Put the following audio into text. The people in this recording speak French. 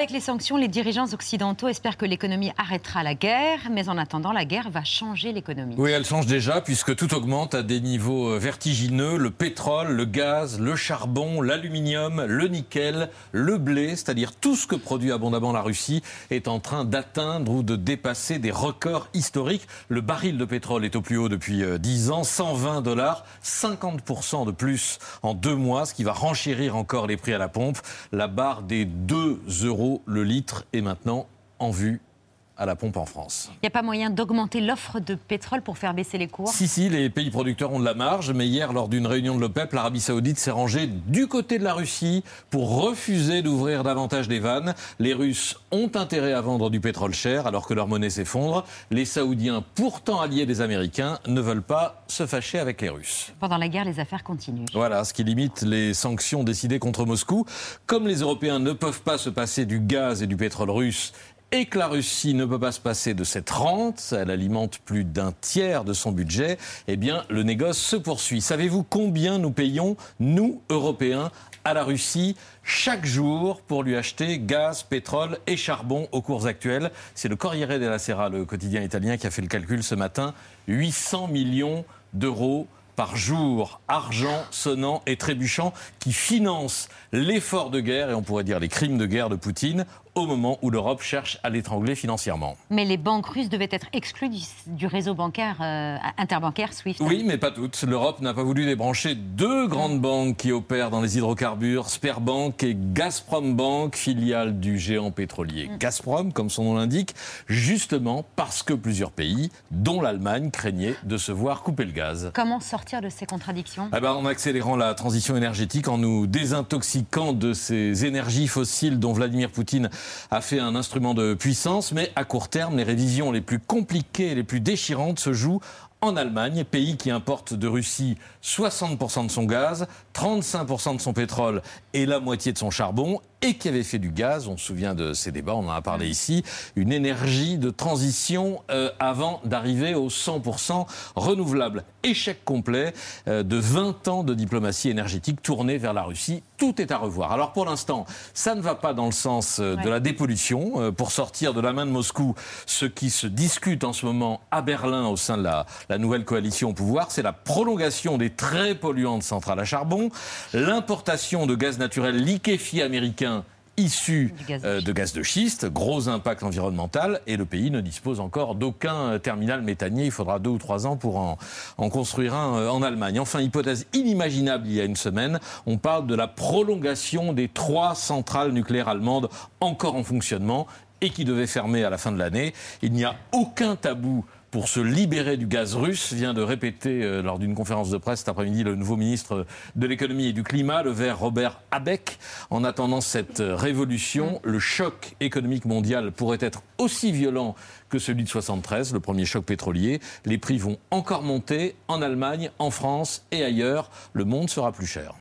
Avec les sanctions, les dirigeants occidentaux espèrent que l'économie arrêtera la guerre, mais en attendant, la guerre va changer l'économie. Oui, elle change déjà puisque tout augmente à des niveaux euh, vertigineux. Le pétrole, le gaz, le charbon, l'aluminium, le nickel, le blé, c'est-à-dire tout ce que produit abondamment la Russie, est en train d'atteindre ou de dépasser des records historiques. Le baril de pétrole est au plus haut depuis 10 euh, ans, 120 dollars, 50% de plus en deux mois, ce qui va renchérir encore les prix à la pompe. La barre des 2 euros le litre est maintenant en vue à la pompe en France. Il n'y a pas moyen d'augmenter l'offre de pétrole pour faire baisser les cours? Si, si, les pays producteurs ont de la marge, mais hier, lors d'une réunion de l'OPEP, l'Arabie saoudite s'est rangée du côté de la Russie pour refuser d'ouvrir davantage des vannes. Les Russes ont intérêt à vendre du pétrole cher alors que leur monnaie s'effondre. Les Saoudiens, pourtant alliés des Américains, ne veulent pas se fâcher avec les Russes. Pendant la guerre, les affaires continuent. Voilà, ce qui limite les sanctions décidées contre Moscou. Comme les Européens ne peuvent pas se passer du gaz et du pétrole russe et que la Russie ne peut pas se passer de cette rente, elle alimente plus d'un tiers de son budget, eh bien le négoce se poursuit. Savez-vous combien nous payons, nous, Européens, à la Russie chaque jour pour lui acheter gaz, pétrole et charbon aux cours actuels C'est le Corriere della Sera, le quotidien italien, qui a fait le calcul ce matin. 800 millions d'euros par jour, argent sonnant et trébuchant, qui finance l'effort de guerre, et on pourrait dire les crimes de guerre de Poutine, au moment où l'Europe cherche à l'étrangler financièrement. Mais les banques russes devaient être exclues du, réseau bancaire euh, interbancaire SWIFT. Oui, mais pas toutes. L'Europe n'a pas voulu débrancher deux grandes banques qui opèrent dans les hydrocarbures, Sperbank et Gazprom Bank, filiale du géant pétrolier mm. Gazprom, comme son nom l'indique, justement parce que plusieurs pays, dont l'Allemagne, craignaient de se voir couper le gaz. Comment sortir de ces contradictions? Eh ben, En accélérant la transition énergétique, en nous désintoxiquant de ces énergies fossiles dont Vladimir Poutine a fait un instrument de puissance, mais à court terme, les révisions les plus compliquées et les plus déchirantes se jouent en Allemagne, pays qui importe de Russie 60% de son gaz, 35% de son pétrole et la moitié de son charbon, et qui avait fait du gaz, on se souvient de ces débats, on en a parlé ici, une énergie de transition euh, avant d'arriver au 100% renouvelable. Échec complet euh, de 20 ans de diplomatie énergétique tournée vers la Russie. Tout est à revoir. Alors pour l'instant, ça ne va pas dans le sens euh, de la dépollution. pour sortir de la main de Moscou, ce qui se discute en ce moment à Berlin au sein de la, la nouvelle coalition au pouvoir, c'est la prolongation des très polluantes centrales à charbon, l'importation de gaz naturel liquéfié américain issu euh, de gaz de schiste, gros impact environnemental, et le pays ne dispose encore d'aucun euh, terminal méthanier. Il faudra deux ou trois ans pour en, construire un euh, en Allemagne. Enfin, hypothèse inimaginable il y a une semaine, on parle de la prolongation des trois centrales nucléaires allemandes encore en fonctionnement et qui devaient fermer à la fin de l'année. Il n'y a aucun tabou pour se libérer du gaz russe, vient de répéter euh, lors d'une conférence de presse cet après-midi le nouveau ministre de l'économie et du climat, le vert Robert Abeck. En attendant cette révolution, le choc économique mondial pourrait être aussi violent que celui de 73, le premier choc pétrolier. Les prix vont encore monter en Allemagne, en France et ailleurs. Le monde sera plus cher.